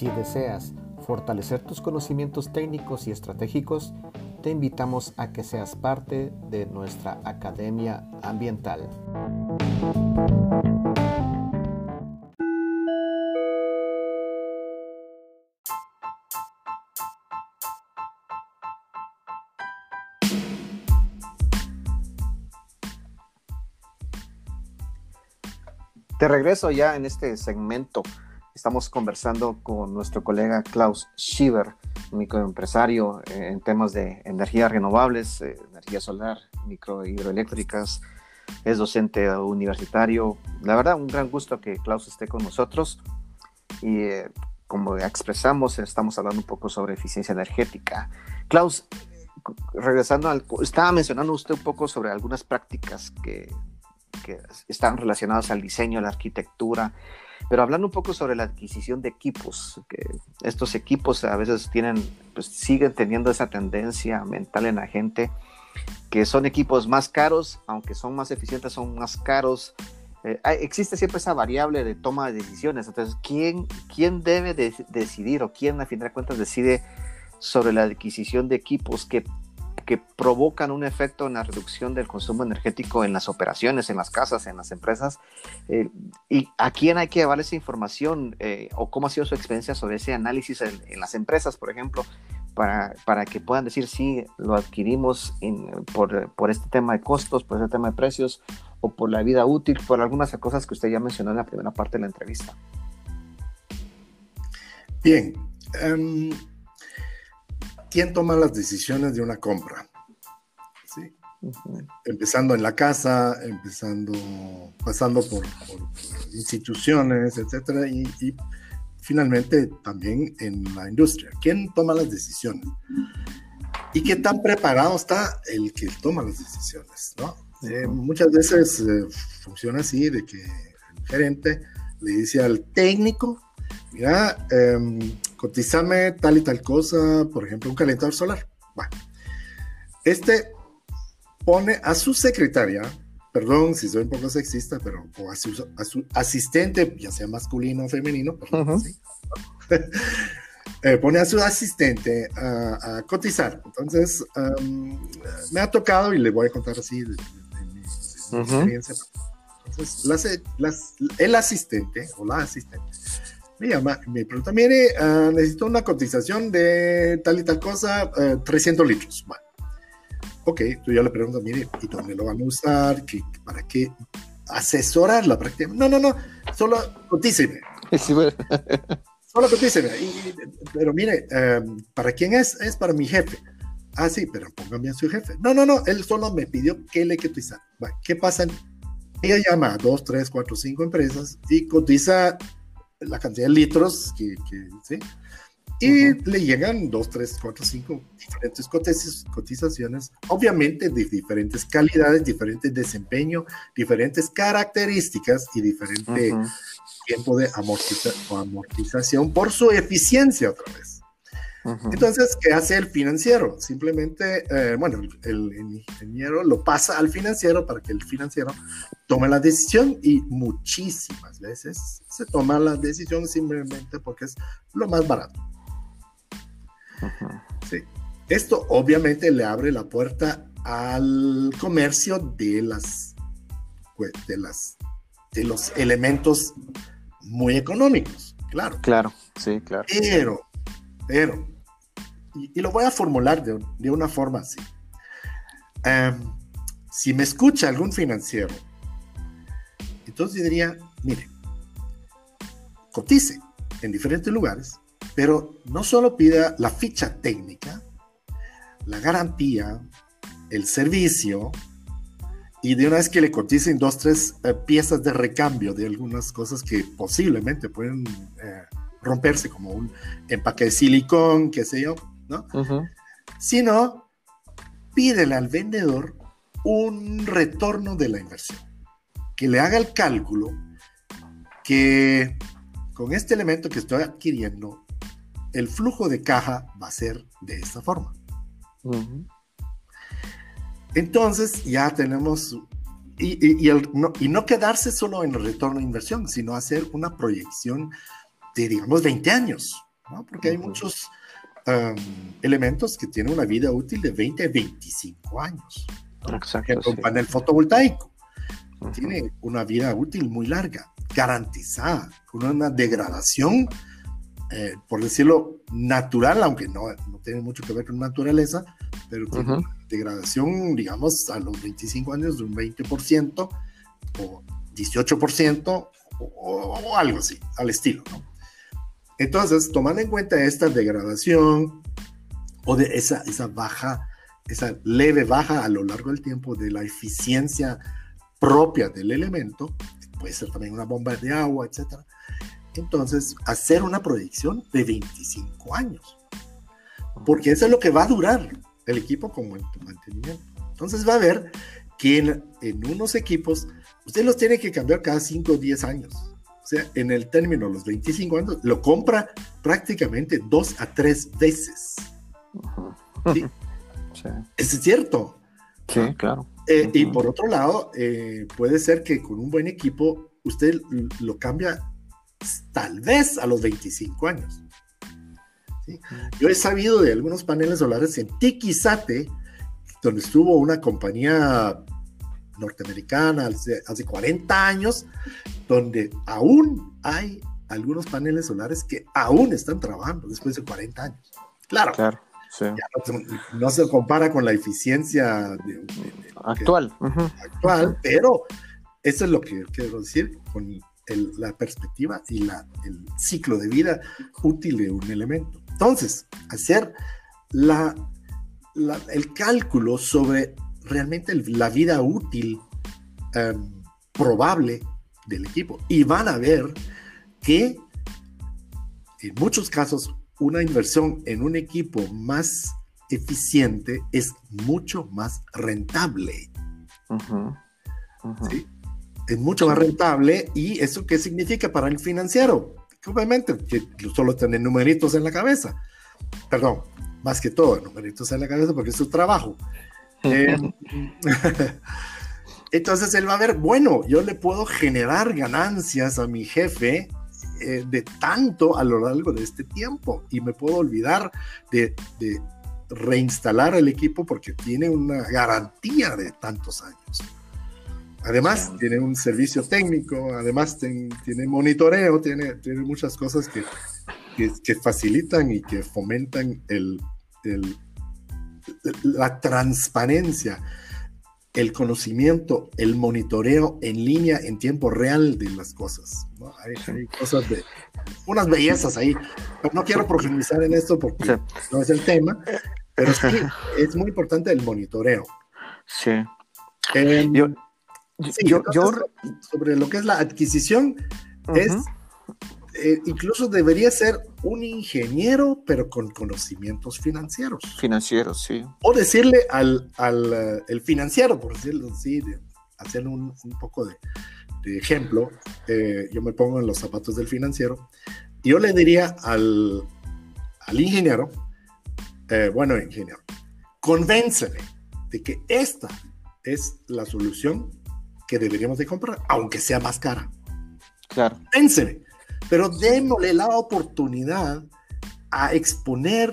Si deseas fortalecer tus conocimientos técnicos y estratégicos, te invitamos a que seas parte de nuestra Academia Ambiental. De regreso ya en este segmento, estamos conversando con nuestro colega Klaus Schieber, microempresario en temas de energías renovables, eh, energía solar, microhidroeléctricas, es docente universitario. La verdad, un gran gusto que Klaus esté con nosotros. Y eh, como expresamos, estamos hablando un poco sobre eficiencia energética. Klaus, regresando al... Estaba mencionando usted un poco sobre algunas prácticas que que están relacionados al diseño, a la arquitectura, pero hablando un poco sobre la adquisición de equipos, que estos equipos a veces tienen, pues siguen teniendo esa tendencia mental en la gente, que son equipos más caros, aunque son más eficientes, son más caros. Eh, existe siempre esa variable de toma de decisiones. Entonces, ¿quién, quién debe decidir o quién a fin de cuentas decide sobre la adquisición de equipos que que provocan un efecto en la reducción del consumo energético en las operaciones, en las casas, en las empresas. Eh, ¿Y a quién hay que llevar esa información eh, o cómo ha sido su experiencia sobre ese análisis en, las empresas, por ejemplo, para, para, que puedan decir si lo adquirimos por, por, este tema de costos, por este tema de precios o por la vida útil, por algunas cosas que usted ya mencionó en la primera parte de la entrevista? Bien. Em, quién toma las decisiones de una compra. ¿Sí? Empezando en la casa, empezando, pasando por, instituciones, etcétera, y, finalmente también en la industria. ¿Quién toma las decisiones? ¿Y qué tan preparado está el que toma las decisiones? ¿no? Eh, muchas veces eh, funciona así, de que el gerente le dice al técnico, mira, eh, cotizame tal y tal cosa, por ejemplo, un calentador solar. Bueno, este pone a su secretaria, perdón si soy un poco sexista, pero a su, asistente, ya sea masculino o femenino, eh, pone a su asistente a, cotizar. Entonces, me ha tocado y le voy a contar así de, mi, experiencia. Entonces, el asistente o la asistente me llama, me pregunta, mire, uh, necesito una cotización de tal y tal cosa, 300 eh, litros. Bueno, ok, tú ya le pregunto, mire, ¿y dónde lo van a usar? ¿Qué, ¿Para qué? Asesorarla prácticamente. No, no, no, solo cotíceme. solo cotíceme. pero mire, em, ¿para quién es? Es para mi jefe. Ah, sí, pero póngame a su jefe. No, no, no, él solo me pidió que le cotizara. ¿Qué pasa? Ella llama a dos, tres, cuatro, cinco empresas y cotiza la cantidad de litros que, ¿sí? Y le llegan dos, tres, cuatro, cinco diferentes cotizaciones, obviamente de diferentes calidades, diferentes desempeño, diferentes características y diferente tiempo de amortización por su eficiencia otra vez. Entonces, ¿qué hace el financiero? Simplemente, eh, bueno, el, ingeniero lo pasa al financiero para que el financiero tome la decisión y muchísimas veces se toma la decisión simplemente porque es lo más barato. Sí. Esto obviamente le abre la puerta al comercio de las, pues, de las, de los elementos muy económicos, claro. Claro, sí, claro. Pero pero, y, lo voy a formular de, una forma así. Em, si me escucha algún financiero, entonces diría, mire, cotice en diferentes lugares, pero no solo pida la ficha técnica, la garantía, el servicio, y de una vez que le coticen dos, tres eh, piezas de recambio de algunas cosas que posiblemente pueden eh, romperse como un empaque de silicón, qué sé yo, ¿no? Sino, pídele al vendedor un retorno de la inversión, que le haga el cálculo que con este elemento que estoy adquiriendo, el flujo de caja va a ser de esta forma. Entonces ya tenemos, y, no, y, no, quedarse solo en el retorno de inversión, sino hacer una proyección de, digamos, 20 años. ¿no? porque hay muchos elementos que tienen una vida útil de 20 a 25 años. Exacto. Un panel fotovoltaico tiene una vida útil muy larga, garantizada, con una degradación, eh, por decirlo, natural, aunque no, no, tiene mucho que ver con naturaleza, pero tiene una degradación, digamos, a los 25 años de un 20% o 18% o, o algo así, al estilo, ¿no? Entonces, tomando en cuenta esta degradación o de esa, baja, esa leve baja a lo largo del tiempo de la eficiencia propia del elemento, puede ser también una bomba de agua, etc. Entonces, hacer una proyección de 25 años, porque eso es lo que va a durar el equipo como mantenimiento. Entonces va a ver que en, en unos equipos usted los tiene que cambiar cada 5 o 10 años sea, en el término los 25 años, lo compra prácticamente dos a tres veces. ¿Sí? Es cierto. Sí, claro. Eh, y por otro lado, eh, puede ser que con un buen equipo usted lo cambia tal vez a los 25 años. Yo he sabido de algunos paneles solares en Tiquizate, donde estuvo una compañía norteamericana hace, hace 40 años, donde aún hay algunos paneles solares que aún están trabajando después de 40 años. Claro, claro no, se compara con la eficiencia actual. actual, pero eso es lo que quiero decir con la perspectiva y la, el ciclo de vida útil de un elemento. Entonces, hacer la, el cálculo sobre realmente la vida útil em, probable del equipo. Y van a ver que en muchos casos una inversión en un equipo más eficiente es mucho más rentable. Es mucho más rentable y eso qué significa para el financiero? Obviamente que solo tener numeritos en la cabeza. Perdón, más que todo, numeritos en la cabeza porque es su trabajo. Eh, entonces él va a ver, bueno, yo le puedo generar ganancias a mi jefe eh, de tanto a lo largo de este tiempo y me puedo olvidar de, reinstalar el equipo porque tiene una garantía de tantos años. Además, tiene un servicio técnico, además tiene monitoreo, tiene, tiene muchas cosas que, que, facilitan y que fomentan el, el, la transparencia, el conocimiento, el monitoreo en línea en tiempo real de las cosas. Hay, cosas de unas bellezas ahí. Pero no quiero profundizar en esto porque no es el tema, pero sí es muy importante el monitoreo. Sí. Em, yo, yo, sobre lo que es la adquisición, es eh, incluso debería ser un ingeniero, pero con conocimientos financieros. Financieros, sí. O decirle al, al eh, el financiero, por decirlo así, de, hacer un, un poco de, de ejemplo, eh, yo me pongo en los zapatos del financiero, yo le diría al, al ingeniero, bueno, ingeniero, convénceme de que esta es la solución que deberíamos de comprar, aunque sea más cara. Claro. Convénceme pero démosle la oportunidad a exponer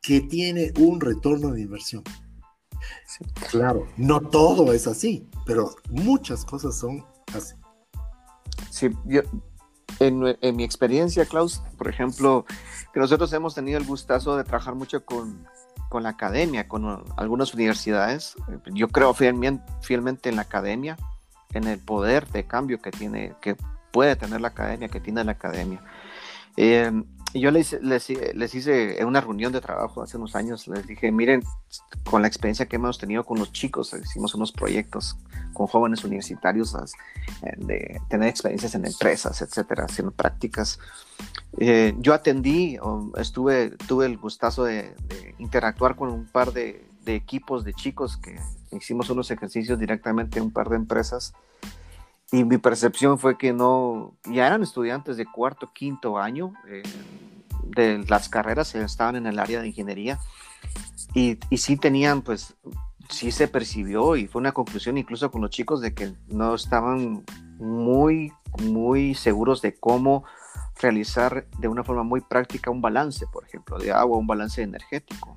que tiene un retorno de inversión. Claro, no todo es así, pero muchas cosas son así. Sí, yo, en, en, mi experiencia, Klaus, por ejemplo, que nosotros hemos tenido el gustazo de trabajar mucho con, con la academia, con algunas universidades. Yo creo fielmente, fielmente en la academia, en el poder de cambio que tiene, que puede tener la academia, que tiene la academia. Eh, yo les, les, les, hice en una reunión de trabajo hace unos años, les dije, miren, con la experiencia que hemos tenido con los chicos, hicimos unos proyectos con jóvenes universitarios eh, de tener experiencias en empresas, etcétera, haciendo prácticas. Eh, yo atendí, estuve, tuve el gustazo de, interactuar con un par de, de, equipos de chicos que hicimos unos ejercicios directamente en un par de empresas y mi percepción fue que no, ya eran estudiantes de cuarto, quinto año eh, de las carreras, estaban en el área de ingeniería y, y sí tenían, pues, sí se percibió y fue una conclusión incluso con los chicos de que no estaban muy, muy seguros de cómo realizar de una forma muy práctica un balance, por ejemplo, de agua, un balance energético.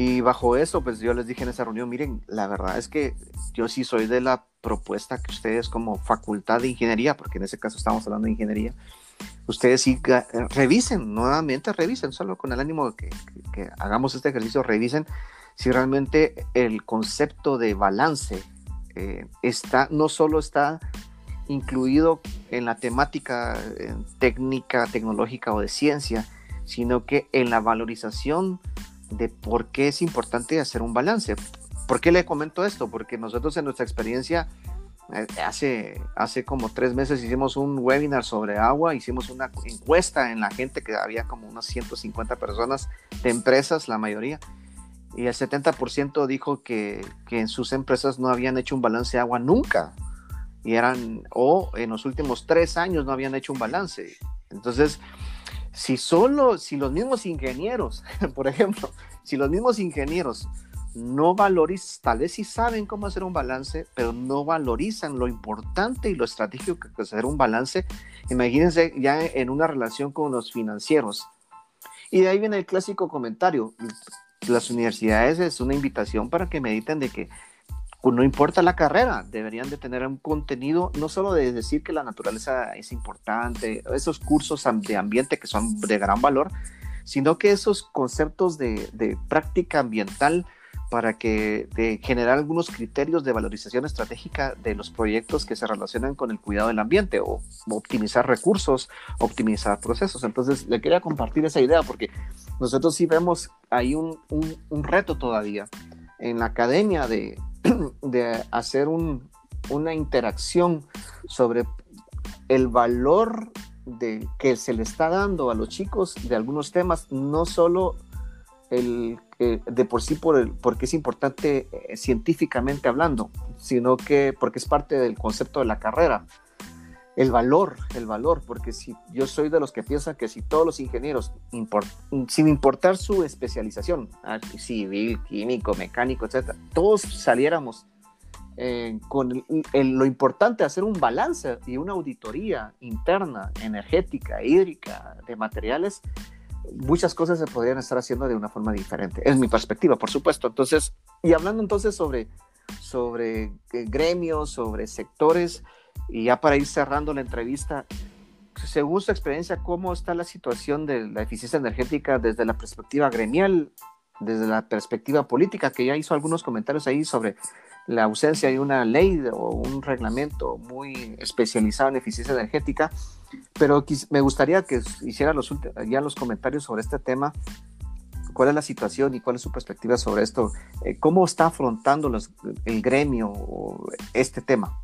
Y bajo eso, pues yo les dije en esa reunión, miren, la verdad es que yo sí soy de la propuesta que ustedes como facultad de ingeniería, porque en ese caso estamos hablando de ingeniería, ustedes sí revisen, nuevamente revisen, solo con el ánimo de que, hagamos este ejercicio, revisen si realmente el concepto de balance eh, está, no solo está incluido en la temática técnica, tecnológica o de ciencia, sino que en la valorización de por qué es importante hacer un balance. ¿Por qué le comento esto? Porque nosotros en nuestra experiencia, eh, hace, hace como tres meses hicimos un webinar sobre agua, hicimos una encuesta en la gente, que había como unas 150 personas de empresas, la mayoría, y el 70% dijo que, que, en sus empresas no habían hecho un balance de agua nunca. Y eran, o en los últimos tres años no habían hecho un balance. Entonces, si solo, si los mismos ingenieros, por ejemplo, si los mismos ingenieros no valorizan, tal vez sí saben cómo hacer un balance, pero no valorizan lo importante y lo estratégico que es hacer un balance, imagínense ya en una relación con los financieros. Y de ahí viene el clásico comentario, las universidades es una invitación para que mediten de que no importa la carrera, deberían de tener un contenido, no solo de decir que la naturaleza es importante, esos cursos de ambiente que son de gran valor, sino que esos conceptos de, de práctica ambiental para que de generar algunos criterios de valorización estratégica de los proyectos que se relacionan con el cuidado del ambiente o optimizar recursos, optimizar procesos. Entonces, le quería compartir esa idea porque nosotros sí vemos ahí un, un, reto todavía en la academia de, de hacer un, una interacción sobre el valor de, que se le está dando a los chicos de algunos temas, no solo el de por sí por el, porque es importante eh, científicamente hablando, sino que porque es parte del concepto de la carrera. El valor, el valor, porque si yo soy de los que piensan que si todos los ingenieros, sin importar su especialización, ah, civil, químico, mecánico, etcétera, todos saliéramos eh, con lo importante de hacer un balance y una auditoría interna, energética, hídrica, de materiales, muchas cosas se podrían estar haciendo de una forma diferente. Es mi perspectiva, por supuesto. Entonces, y hablando entonces sobre, sobre eh, gremios, sobre sectores, y ya para ir cerrando la entrevista, según su experiencia, ¿cómo está la situación de la eficiencia energética desde la perspectiva gremial, desde la perspectiva política, que ya hizo algunos comentarios ahí sobre la ausencia de una ley o un reglamento muy especializado en eficiencia energética? Pero me gustaría que hiciera los, ya los comentarios sobre este tema. ¿Cuál es la situación y cuál es su perspectiva sobre esto? Eh, ¿Cómo está afrontando el gremio este tema?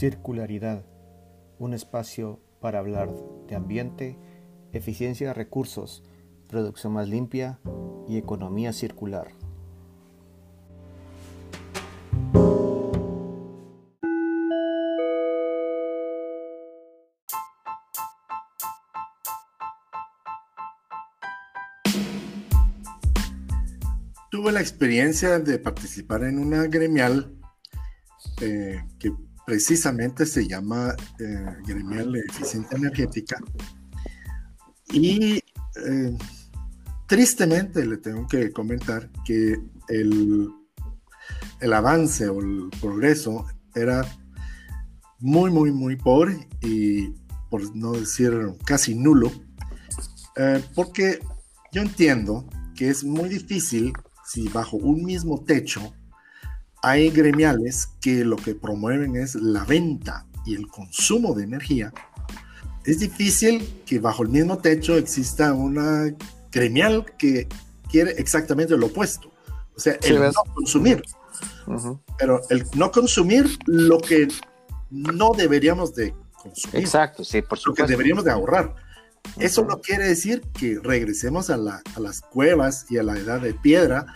Circularidad, un espacio para hablar de ambiente, eficiencia de recursos, producción más limpia y economía circular. Tuve la experiencia de participar en una gremial eh, que precisamente se llama eh, Gremial Eficiencia Energética. Y eh, Tristemente le tengo que comentar que el, el avance o el progreso era muy, muy, muy pobre y por no decir casi nulo, eh, porque yo entiendo que es muy difícil si bajo un mismo techo hay gremiales que lo que promueven es la venta y el consumo de energía, es difícil que bajo el mismo techo exista una gremial que quiere exactamente lo opuesto. O sea, el no consumir. Pero el no consumir lo que no deberíamos de consumir. Exacto, sí, por supuesto. Lo que deberíamos de ahorrar. Eso no quiere decir que regresemos a, la, a, las cuevas y a la edad de piedra,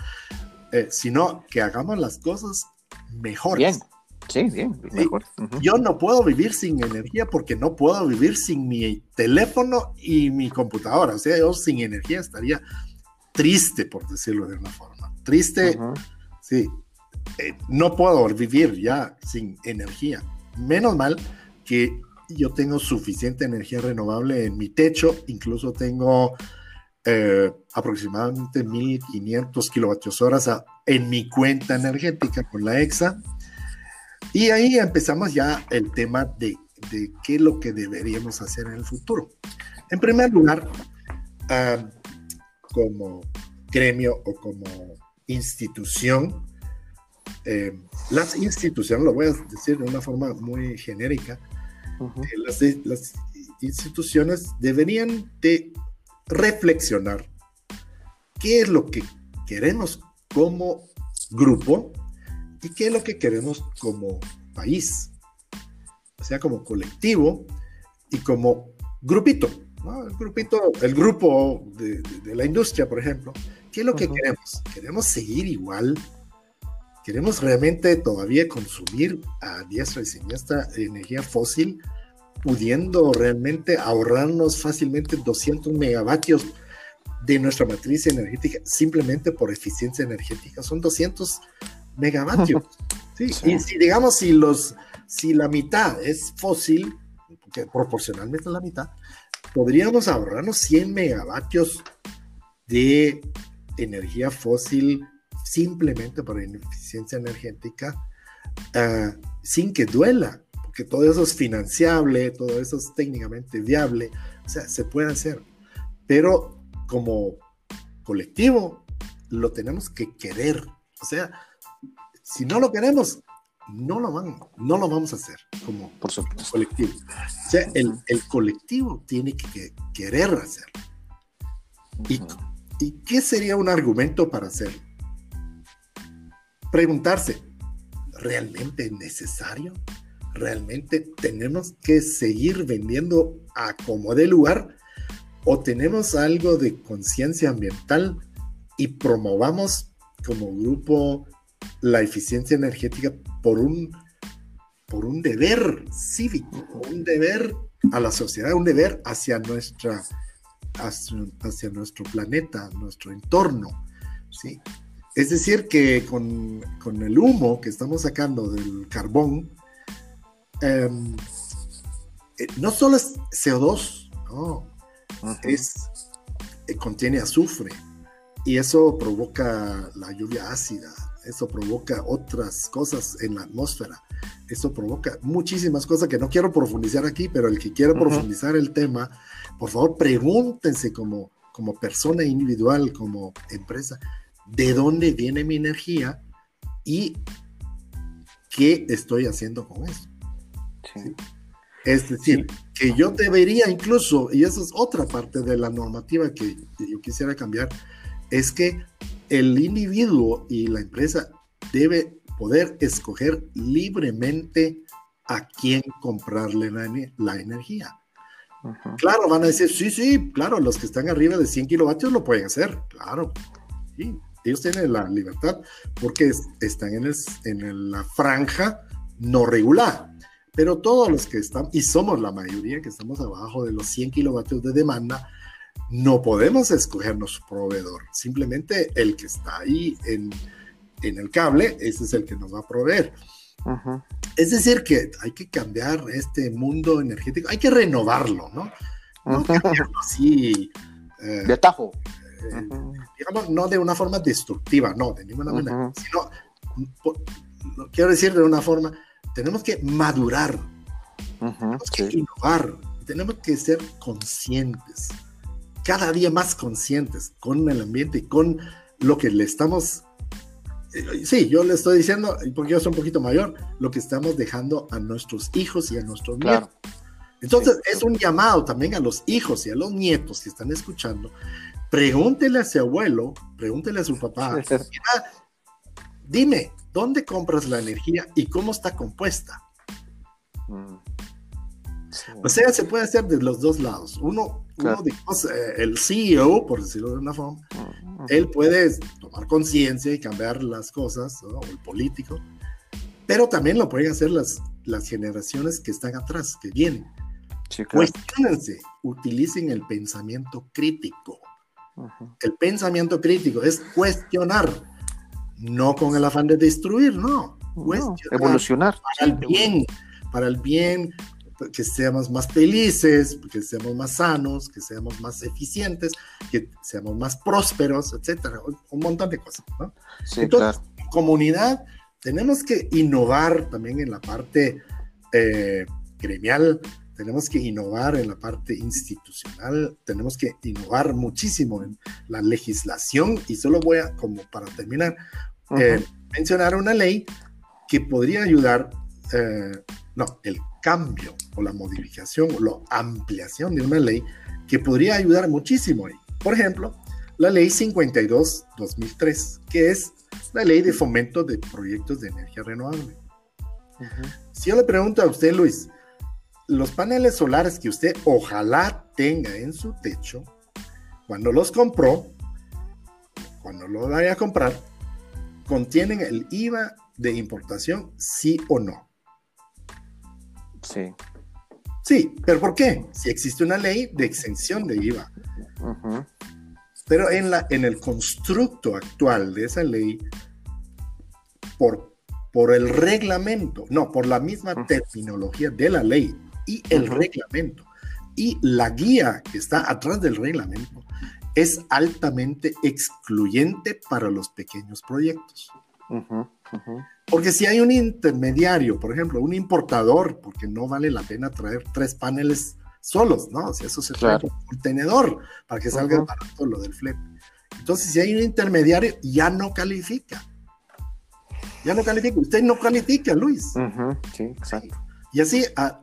eh, sino que hagamos las cosas mejores. Bien. Sí, bien, mejor. Yo no puedo vivir sin energía porque no puedo vivir sin mi teléfono y mi computadora. O sea, yo sin energía estaría triste, por decirlo de una forma. Triste, sí. Eh, no puedo vivir ya sin energía. Menos mal que yo tengo suficiente energía renovable en mi techo, incluso tengo eh, aproximadamente 1500 kilovatios horas en mi cuenta energética con la EXA. Y ahí empezamos ya el tema de, de qué es lo que deberíamos hacer en el futuro. En primer lugar, ah, como gremio o como institución, eh, las instituciones, lo voy a decir de una forma muy genérica, eh, las, las, instituciones deberían de reflexionar qué es lo que queremos como grupo y qué es lo que queremos como país, o sea, como colectivo y como grupito, el grupito, el grupo de, la industria, por ejemplo, ¿qué es lo que queremos? ¿Queremos seguir igual? ¿Queremos realmente todavía consumir a diestra y siniestra energía fósil? Pudiendo realmente ahorrarnos fácilmente 200 megavatios de nuestra matriz energética simplemente por eficiencia energética. Son 200 megavatios. ¿sí? Y si digamos, si, los, si la mitad es fósil, que proporcionalmente la mitad, podríamos ahorrarnos 100 megavatios de energía fósil simplemente por eficiencia energética uh, sin que duela que todo eso es financiable, todo eso es técnicamente viable, o sea, se puede hacer, pero como colectivo lo tenemos que querer, o sea, si no lo queremos, no lo, vamos, no lo vamos a hacer como Por supuesto. colectivo. O sea, el, el colectivo tiene que, querer hacerlo. ¿Y, ¿Y qué sería un argumento para hacerlo? Preguntarse, ¿realmente es necesario? Realmente tenemos que seguir vendiendo a como de lugar o tenemos algo de conciencia ambiental y promovamos como grupo la eficiencia energética por un, por un deber cívico, un deber a la sociedad, un deber hacia, nuestra, hacia, nuestro planeta, nuestro entorno. ¿sí? Es decir, que con, con el humo que estamos sacando del carbón, eh, no solo es CO2, no, es, eh, contiene azufre y eso provoca la lluvia ácida, eso provoca otras cosas en la atmósfera, eso provoca muchísimas cosas que no quiero profundizar aquí, pero el que quiera profundizar el tema, por favor pregúntense como, como persona individual, como empresa, de dónde viene mi energía y qué estoy haciendo con eso. Es decir, que yo debería incluso, y esa es otra parte de la normativa que yo quisiera cambiar, es que el individuo y la empresa debe poder escoger libremente a quién comprarle la, energía. Claro, van a decir, sí, sí, claro, los que están arriba de 100 kilovatios lo pueden hacer, claro. Sí, ellos tienen la libertad porque están en, en la franja no regular. Pero todos los que están, y somos la mayoría que estamos abajo de los 100 kilovatios de demanda, no podemos escoger nuestro proveedor. Simplemente el que está ahí en, en el cable, ese es el que nos va a proveer. Es decir, que hay que cambiar este mundo energético, hay que renovarlo, ¿no? No así. Eh, de tajo. Eh, digamos, no de una forma destructiva, no, de ninguna manera, sino, lo quiero decir de una forma tenemos que madurar, tenemos que innovar, tenemos que ser conscientes, cada día más conscientes con el ambiente y con lo que le estamos, eh, sí, yo le estoy diciendo, porque yo soy un poquito mayor, lo que estamos dejando a nuestros hijos y a nuestros nietos. Entonces, es un llamado también a los hijos y a los nietos que están escuchando. Pregúntele a su abuelo, pregúntele a su papá, dime, ¿Dónde compras la energía y cómo está compuesta? Mm. O sea, se puede hacer de los dos lados. Uno, digamos, eh, el CEO, por decirlo de una forma, mm. él puede tomar conciencia y cambiar las cosas, o el político, pero también lo pueden hacer las, las generaciones que están atrás, que vienen. Sí, utilicen el pensamiento crítico. El pensamiento crítico es cuestionar, no con el afán de destruir, no. evolucionar. Para el bien, para el bien, que seamos más felices, que seamos más sanos, que seamos más eficientes, que seamos más prósperos, etcétera, un montón de cosas, ¿no? Entonces, comunidad, tenemos que innovar también en la parte eh, gremial, tenemos que innovar en la parte institucional, tenemos que innovar muchísimo en la legislación y solo voy a, como para terminar, eh, mencionar una ley que podría ayudar, eh, no, el cambio o la modificación o la ampliación de una ley que podría ayudar muchísimo ahí. Por ejemplo, la ley 52-2003, que es la ley de fomento de proyectos de energía renovable. Si yo le pregunto a usted, Luis, los paneles solares que usted ojalá tenga en su techo, cuando los compró, cuando lo vaya a comprar, contienen el IVA de importación, sí o no. Sí. Sí, pero ¿por qué? Si existe una ley de exención de IVA. Pero en, la, en el constructo actual de esa ley, por, por el reglamento, no, por la misma terminología de la ley y el reglamento y la guía que está atrás del reglamento es altamente excluyente para los pequeños proyectos. Porque si hay un intermediario, por ejemplo, un importador, porque no vale la pena traer tres paneles solos, ¿no? Si eso se trae un contenedor para que salga barato lo del flete. Entonces, si hay un intermediario, ya no califica. Ya no califica. Usted no califica, Luis. Sí, exacto. Y así a,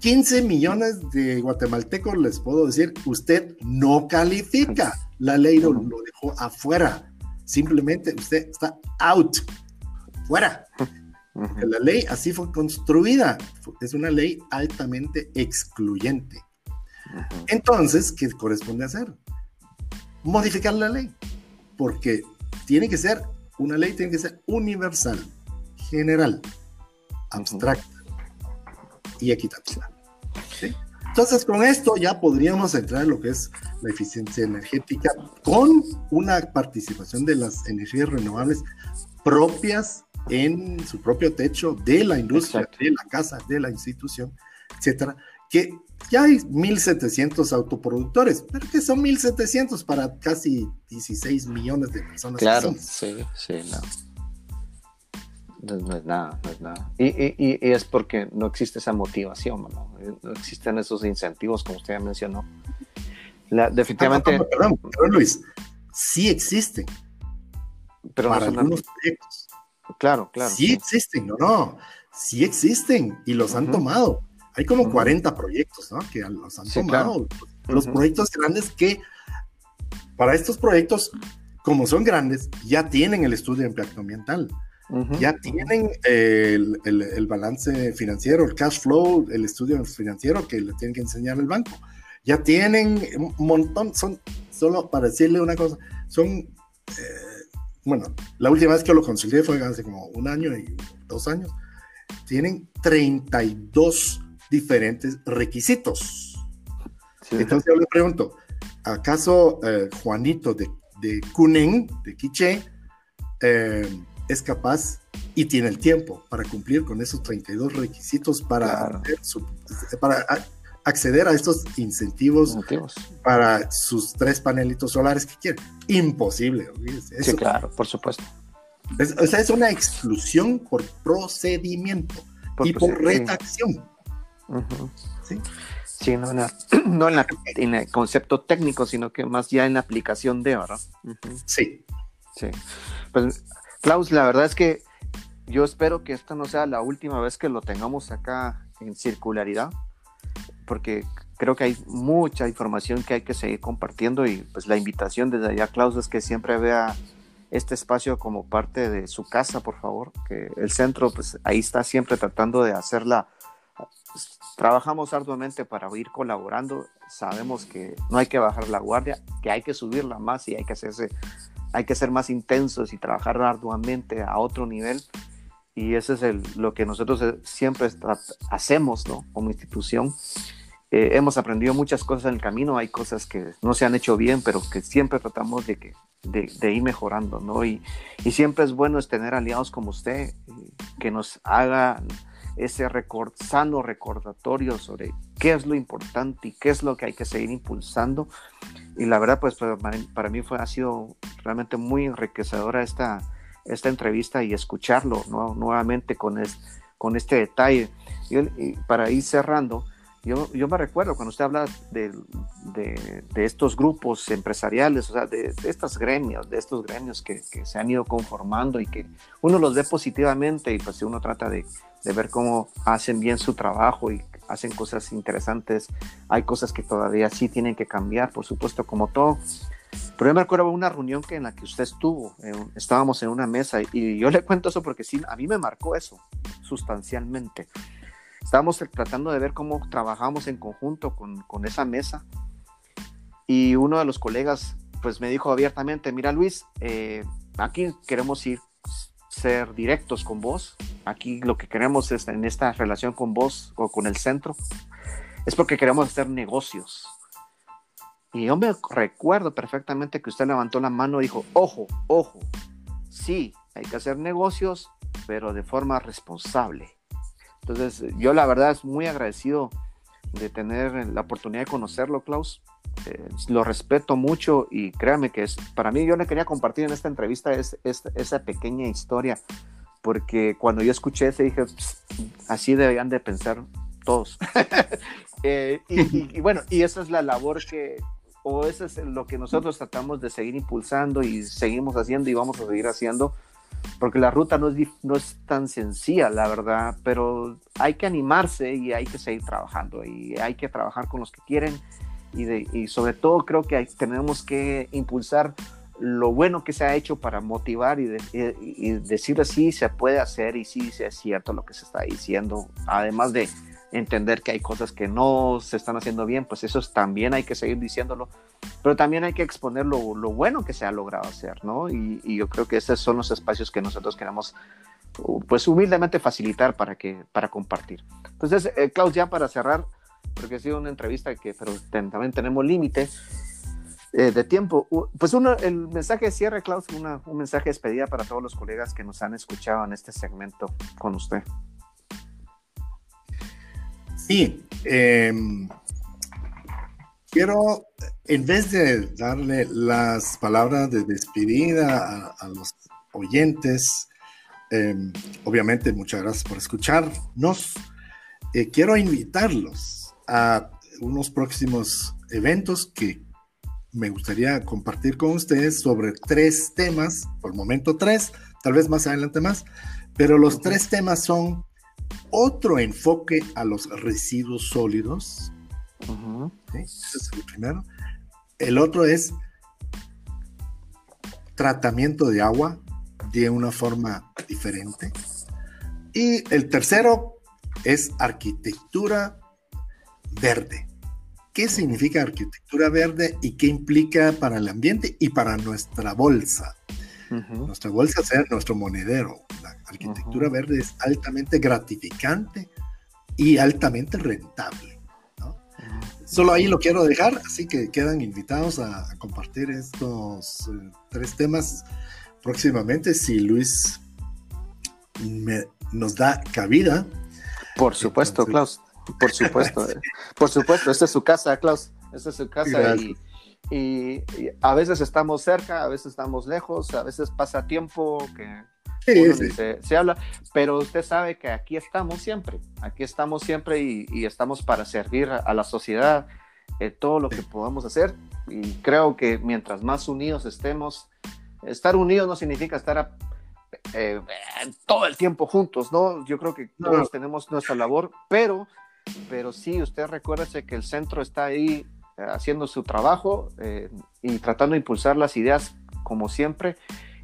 15 millones de guatemaltecos les puedo decir, usted no califica. La ley lo, dejó afuera. Simplemente usted está out. Fuera. La ley así fue construida. Es una ley altamente excluyente. Entonces, ¿qué corresponde hacer? Modificar la ley. Porque tiene que ser, una ley tiene que ser universal, general abstracta y equitativa. Entonces, con esto ya podríamos entrar en lo que es la eficiencia energética con una participación de las energías renovables propias en su propio techo de la industria, de la casa, de la institución, etcétera, que ya hay 1.700 autoproductores, pero que son 1.700 para casi 16 millones de personas. Claro, sí, sí, no. No, es nada, no es nada. Y, y, y, es porque no existe esa motivación, ¿no? No existen esos incentivos, como usted ya mencionó. La, definitivamente. Ah, perdón, perdón, Luis. Sí existen. Pero para algunos proyectos. Claro, claro. Sí, existen, no, no. Sí existen y los han tomado. Hay como 40 proyectos, ¿no? Que los han tomado. Los proyectos grandes que, para estos proyectos, como son grandes, ya tienen el estudio de impacto ambiental ya tienen el, el, balance financiero, el cash flow, el estudio financiero que le tienen que enseñar el banco. Ya tienen un montón, son, solo para decirle una cosa, son, eh, bueno, la última vez que lo consulté fue hace como un año y dos años, tienen 32 diferentes requisitos. Entonces yo le pregunto, ¿acaso eh, Juanito de, de Cunen, de Quiche, eh, es capaz y tiene el tiempo para cumplir con esos 32 requisitos para, para acceder a estos incentivos para sus tres panelitos solares que quieren. Imposible. sí, claro, por supuesto. Es, o sea, es una exclusión por procedimiento y por redacción. ¿Sí? Sí, no, en, el concepto técnico, sino que más ya en la aplicación de, ¿verdad? Sí. Sí. Pues Klaus, la verdad es que yo espero que esta no sea la última vez que lo tengamos acá en circularidad, porque creo que hay mucha información que hay que seguir compartiendo y pues la invitación desde allá, Klaus, es que siempre vea este espacio como parte de su casa, por favor, que el centro pues ahí está siempre tratando de hacerla. Trabajamos arduamente para ir colaborando, sabemos que no hay que bajar la guardia, que hay que subirla más y hay que hacerse hay que ser más intensos y trabajar arduamente a otro nivel. Y eso es el, lo que nosotros eh, siempre hacemos ¿no? como institución. eh, hemos aprendido muchas cosas en el camino, hay cosas que no se han hecho bien, pero que siempre tratamos de, que, de, ir mejorando, ¿no? Y, y, siempre es bueno tener aliados como usted, que nos hagan ese record, sano recordatorio sobre qué es lo importante y qué es lo que hay que seguir impulsando. Y la verdad, pues para, mí fue, ha sido realmente muy enriquecedora esta, esta entrevista y escucharlo nuevamente con, con este detalle. Y, para ir cerrando, yo, yo, me recuerdo cuando usted habla de, de, estos grupos empresariales, o sea, de, de estos gremios, de estos gremios que, que, se han ido conformando y que uno los ve positivamente y pues uno trata de, de ver cómo hacen bien su trabajo y hacen cosas interesantes. Hay cosas que todavía sí tienen que cambiar, por supuesto, como todo. Pero yo me acuerdo una reunión que en la que usted estuvo, estábamos en una mesa y yo le cuento eso porque sí, a mí me marcó eso sustancialmente. Estábamos tratando de ver cómo trabajamos en conjunto con, con esa mesa y uno de los colegas pues me dijo abiertamente, mira Luis, eh, aquí queremos ir ser directos con vos. Aquí lo que queremos es, en esta relación con vos o con el centro es porque queremos hacer negocios. Y yo me recuerdo perfectamente que usted levantó la mano y dijo, ojo, ojo, sí, hay que hacer negocios, pero de forma responsable. Entonces, yo la verdad es muy agradecido de tener la oportunidad de conocerlo, Klaus. Eh, lo respeto mucho y créame que es, para mí yo le quería compartir en esta entrevista es, esa pequeña historia, porque cuando yo escuché ese dije, así deberían de pensar todos. Eh, y, bueno, y esa es la labor que, o eso es lo que nosotros tratamos de seguir impulsando y seguimos haciendo y vamos a seguir haciendo, porque la ruta no es, no es tan sencilla, la verdad, pero hay que animarse y hay que seguir trabajando y hay que trabajar con los que quieren y, sobre todo creo que tenemos que impulsar lo bueno que se ha hecho para motivar y, decir sí se puede hacer y sí, es cierto lo que se está diciendo, además de entender que hay cosas que no se están haciendo bien, pues eso también hay que seguir diciéndolo, pero también hay que exponer lo, bueno que se ha logrado hacer, ¿no? Y, yo creo que esos son los espacios que nosotros queremos pues humildemente facilitar para que para compartir. Entonces, eh, Klaus, ya para cerrar, porque ha sido una entrevista que, pero también tenemos límite eh, de tiempo. Pues uno, el mensaje de cierre, Klaus, una, un mensaje de despedida para todos los colegas que nos han escuchado en este segmento con usted. Sí, em, quiero, en vez de darle las palabras de despedida a, los oyentes, em, obviamente muchas gracias por escucharnos. Eh, quiero invitarlos a unos próximos eventos que me gustaría compartir con ustedes sobre tres temas, por el momento tres, tal vez más adelante más, pero los tres temas son otro enfoque a los residuos sólidos. Ese es el primero. El otro es tratamiento de agua de una forma diferente. Y el tercero es arquitectura verde. ¿Qué significa arquitectura verde y qué implica para el ambiente y para nuestra bolsa? Nuestra bolsa sea nuestro monedero. La arquitectura verde es altamente gratificante y altamente rentable. Solo ahí lo quiero dejar, así que quedan invitados a, compartir estos eh, tres temas próximamente si Luis nos da cabida. Por supuesto, Klaus. Por supuesto, eh. por supuesto, esta es su casa, Klaus, esta es su casa y, y, a veces estamos cerca, a veces estamos lejos, a veces pasa tiempo que Se, habla, pero usted sabe que aquí estamos siempre, aquí estamos siempre y, estamos para servir a, la sociedad eh, todo lo que podamos hacer y creo que mientras más unidos estemos, estar unidos no significa estar eh, todo el tiempo juntos, ¿no? Yo creo que todos tenemos nuestra labor, pero pero sí, usted recuérdese que el centro está ahí eh, haciendo su trabajo eh, y tratando de impulsar las ideas como siempre.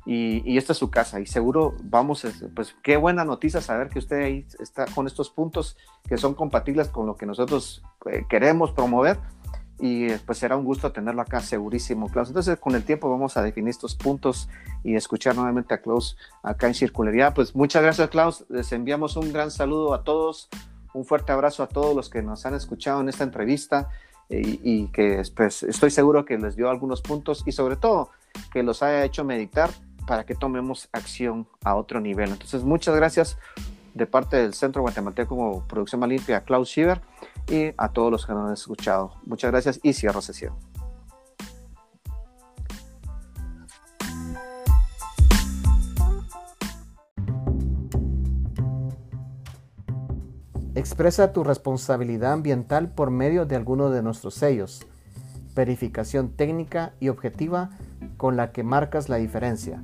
Y, esta es su casa y seguro vamos, pues qué buena noticia saber que usted ahí está con estos puntos que son compatibles con lo que nosotros eh, queremos promover y pues será un gusto tenerlo acá, segurísimo, Klaus. Entonces, con el tiempo vamos a definir estos puntos y escuchar nuevamente a Klaus acá en Circularidad. Pues muchas gracias, Klaus. Les enviamos un gran saludo a todos un fuerte abrazo a todos los que nos han escuchado en esta entrevista y, que pues, estoy seguro que les dio algunos puntos y sobre todo que los haya hecho meditar para que tomemos acción a otro nivel. Entonces, muchas gracias de parte del Centro Guatemalteco como Producción Más Limpia, Klaus Schieber, y a todos los que nos han escuchado. Muchas gracias y cierro sesión. Expresa tu responsabilidad ambiental por medio de alguno de nuestros sellos. Verificación técnica y objetiva con la que marcas la diferencia.